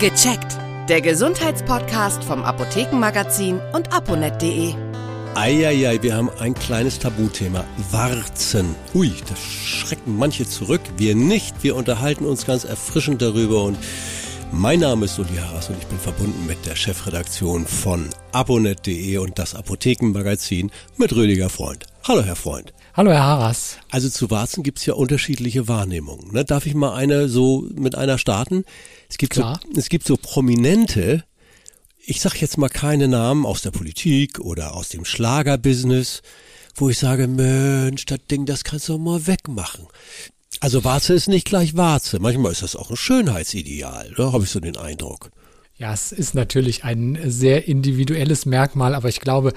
Gecheckt. Der Gesundheitspodcast vom Apothekenmagazin und aponet.de. Eieiei, wir haben ein kleines Tabuthema. Warzen. Ui, da schrecken manche zurück. Wir nicht. Wir unterhalten uns ganz erfrischend darüber und mein Name ist Uli Harras und ich bin verbunden mit der Chefredaktion von aponet.de und das Apothekenmagazin mit Rüdiger Freund. Hallo, Herr Freund. Hallo, Herr Harras. Also zu Warzen gibt's ja unterschiedliche Wahrnehmungen. Ne? Darf ich mal eine so mit einer starten? Es gibt, Klar. so, es gibt so Prominente, ich sag jetzt mal keine Namen aus der Politik oder aus dem Schlagerbusiness, wo ich sage, Mensch, das Ding, das kannst du mal wegmachen. Also Warze ist nicht gleich Warze. Manchmal ist das auch ein Schönheitsideal, ne? habe ich so den Eindruck. Ja, es ist natürlich ein sehr individuelles Merkmal, aber ich glaube,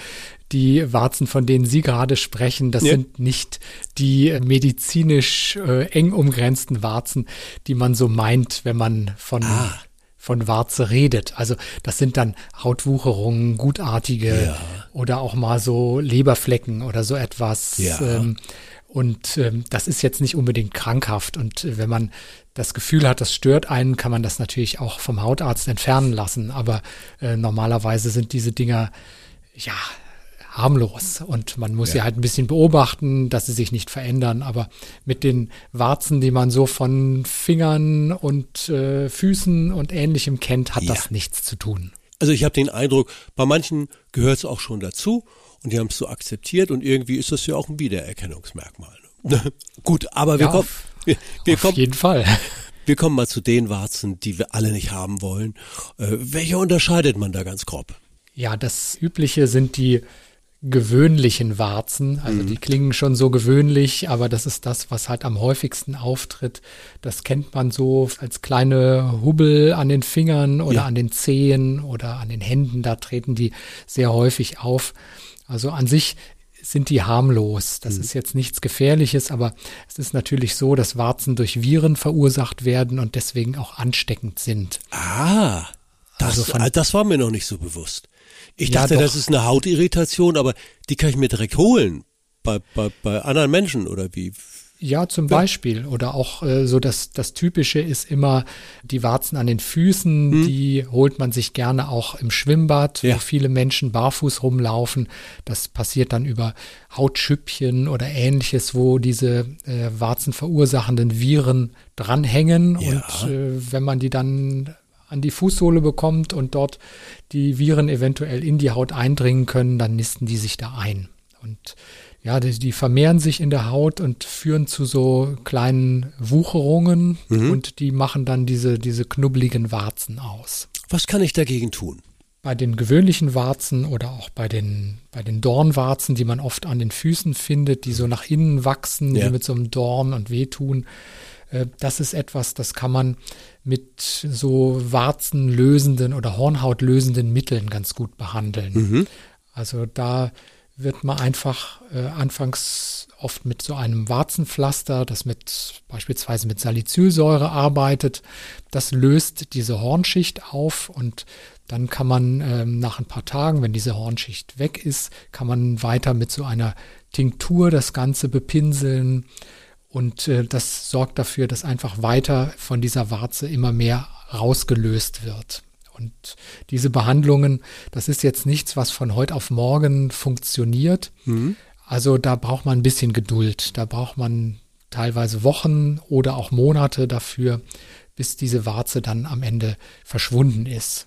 die Warzen, von denen Sie gerade sprechen, das Ja. sind nicht die medizinisch äh, eng umgrenzten Warzen, die man so meint, wenn man von Ah. von Warze redet. Also das sind dann Hautwucherungen, gutartige Ja. oder auch mal so Leberflecken oder so etwas. Ja. Ähm, und ähm, das ist jetzt nicht unbedingt krankhaft. Und äh, wenn man das Gefühl hat, das stört einen, kann man das natürlich auch vom Hautarzt entfernen lassen. Aber äh, normalerweise sind diese Dinger ja harmlos und man muss Ja. sie halt ein bisschen beobachten, dass sie sich nicht verändern. Aber mit den Warzen, die man so von Fingern und äh, Füßen und ähnlichem kennt, hat Ja. das nichts zu tun. Also ich habe den Eindruck, bei manchen gehört es auch schon dazu und die haben es so akzeptiert und irgendwie ist das ja auch ein Wiedererkennungsmerkmal. ne? Gut, aber wir Ja, kommen, auf- wir, wir Auf kommen, jeden Fall. wir kommen mal zu den Warzen, die wir alle nicht haben wollen. Äh, welche unterscheidet man da ganz grob? Ja, das Übliche sind die gewöhnlichen Warzen. Also Mhm. die klingen schon so gewöhnlich, aber das ist das, was halt am häufigsten auftritt. Das kennt man so als kleine Hubbel an den Fingern oder Ja. an den Zehen oder an den Händen. Da treten die sehr häufig auf. Also an sich sind die harmlos. Das ist jetzt nichts Gefährliches, aber es ist natürlich so, dass Warzen durch Viren verursacht werden und deswegen auch ansteckend sind. Ah, das, Also von- das war mir noch nicht so bewusst. Ich Ja, dachte, doch. das ist eine Hautirritation, aber die kann ich mir direkt holen. Bei, bei, bei anderen Menschen oder wie? Ja, zum Beispiel. Oder auch äh, so das, das Typische ist immer die Warzen an den Füßen, die holt man sich gerne auch im Schwimmbad, Ja. wo viele Menschen barfuß rumlaufen. Das passiert dann über Hautschüppchen oder ähnliches, wo diese äh, Warzen verursachenden Viren dranhängen. Ja. Und äh, wenn man die dann an die Fußsohle bekommt und dort die Viren eventuell in die Haut eindringen können, dann nisten die sich da ein. Und ja, die, die vermehren sich in der Haut und führen zu so kleinen Wucherungen und die machen dann diese, diese knubbeligen Warzen aus. Was kann ich dagegen tun? Bei den gewöhnlichen Warzen oder auch bei den, bei den Dornwarzen, die man oft an den Füßen findet, die so nach innen wachsen, Ja. die mit so einem Dorn und wehtun, das ist etwas, das kann man mit so warzenlösenden oder hornhautlösenden Mitteln ganz gut behandeln. Also da wird man einfach äh, anfangs oft mit so einem Warzenpflaster, das mit beispielsweise mit Salicylsäure arbeitet, das löst diese Hornschicht auf und dann kann man ähm, nach ein paar Tagen, wenn diese Hornschicht weg ist, kann man weiter mit so einer Tinktur das Ganze bepinseln und äh, das sorgt dafür, dass einfach weiter von dieser Warze immer mehr rausgelöst wird. Und diese Behandlungen, das ist jetzt nichts, was von heute auf morgen funktioniert. Also da braucht man ein bisschen Geduld. Da braucht man teilweise Wochen oder auch Monate dafür, bis diese Warze dann am Ende verschwunden ist.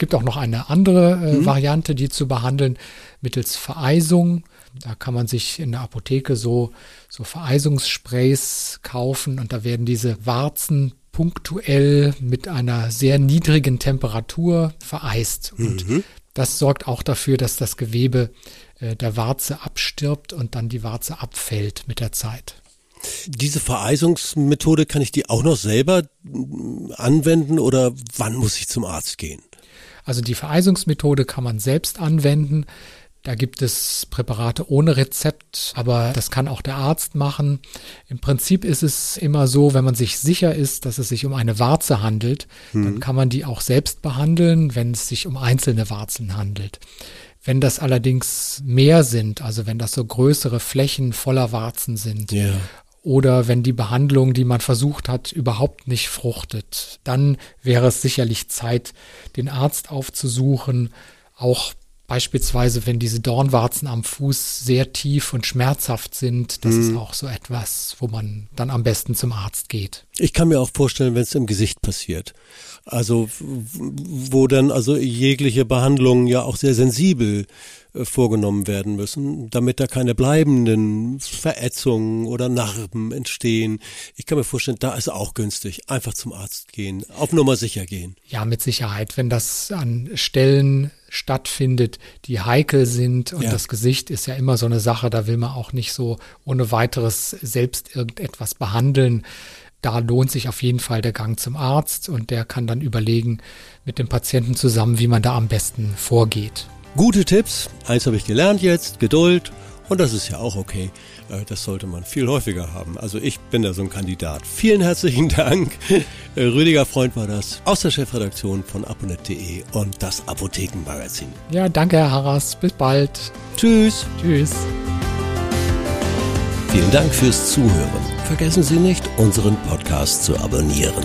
Es gibt auch noch eine andere äh, Variante, die zu behandeln mittels Vereisung. Da kann man sich in der Apotheke so, so Vereisungssprays kaufen und da werden diese Warzen punktuell mit einer sehr niedrigen Temperatur vereist. Und das sorgt auch dafür, dass das Gewebe äh, der Warze abstirbt und dann die Warze abfällt mit der Zeit. Diese Vereisungsmethode, kann ich die auch noch selber anwenden oder wann muss ich zum Arzt gehen? Also die Vereisungsmethode kann man selbst anwenden. Da gibt es Präparate ohne Rezept, aber das kann auch der Arzt machen. Im Prinzip ist es immer so, wenn man sich sicher ist, dass es sich um eine Warze handelt, dann kann man die auch selbst behandeln, wenn es sich um einzelne Warzen handelt. Wenn das allerdings mehr sind, also wenn das so größere Flächen voller Warzen sind Ja. Oder wenn die Behandlung, die man versucht hat, überhaupt nicht fruchtet, dann wäre es sicherlich Zeit, den Arzt aufzusuchen, auch Beispielsweise, wenn diese Dornwarzen am Fuß sehr tief und schmerzhaft sind, das mhm. ist auch so etwas, wo man dann am besten zum Arzt geht. Ich kann mir auch vorstellen, wenn es im Gesicht passiert. Also, wo dann also jegliche Behandlungen ja auch sehr sensibel vorgenommen werden müssen, damit da keine bleibenden Verätzungen oder Narben entstehen. Ich kann mir vorstellen, da ist auch günstig. Einfach zum Arzt gehen, auf Nummer sicher gehen. Ja, mit Sicherheit. Wenn das an Stellen stattfindet, die heikel sind und ja. das Gesicht ist ja immer so eine Sache, da will man auch nicht so ohne weiteres selbst irgendetwas behandeln. Da lohnt sich auf jeden Fall der Gang zum Arzt und der kann dann überlegen mit dem Patienten zusammen, wie man da am besten vorgeht. Gute Tipps, eins habe ich gelernt jetzt, Geduld und das ist ja auch okay. Äh, das sollte man viel häufiger haben. Also ich bin da so ein Kandidat. Vielen herzlichen Dank. Äh, Rüdiger Freund war das aus der Chefredaktion von aponet.de und das Apothekenmagazin. Ja, danke Herr Harras. Bis bald. Tschüss. Tschüss. Vielen Dank fürs Zuhören. Vergessen Sie nicht, unseren Podcast zu abonnieren.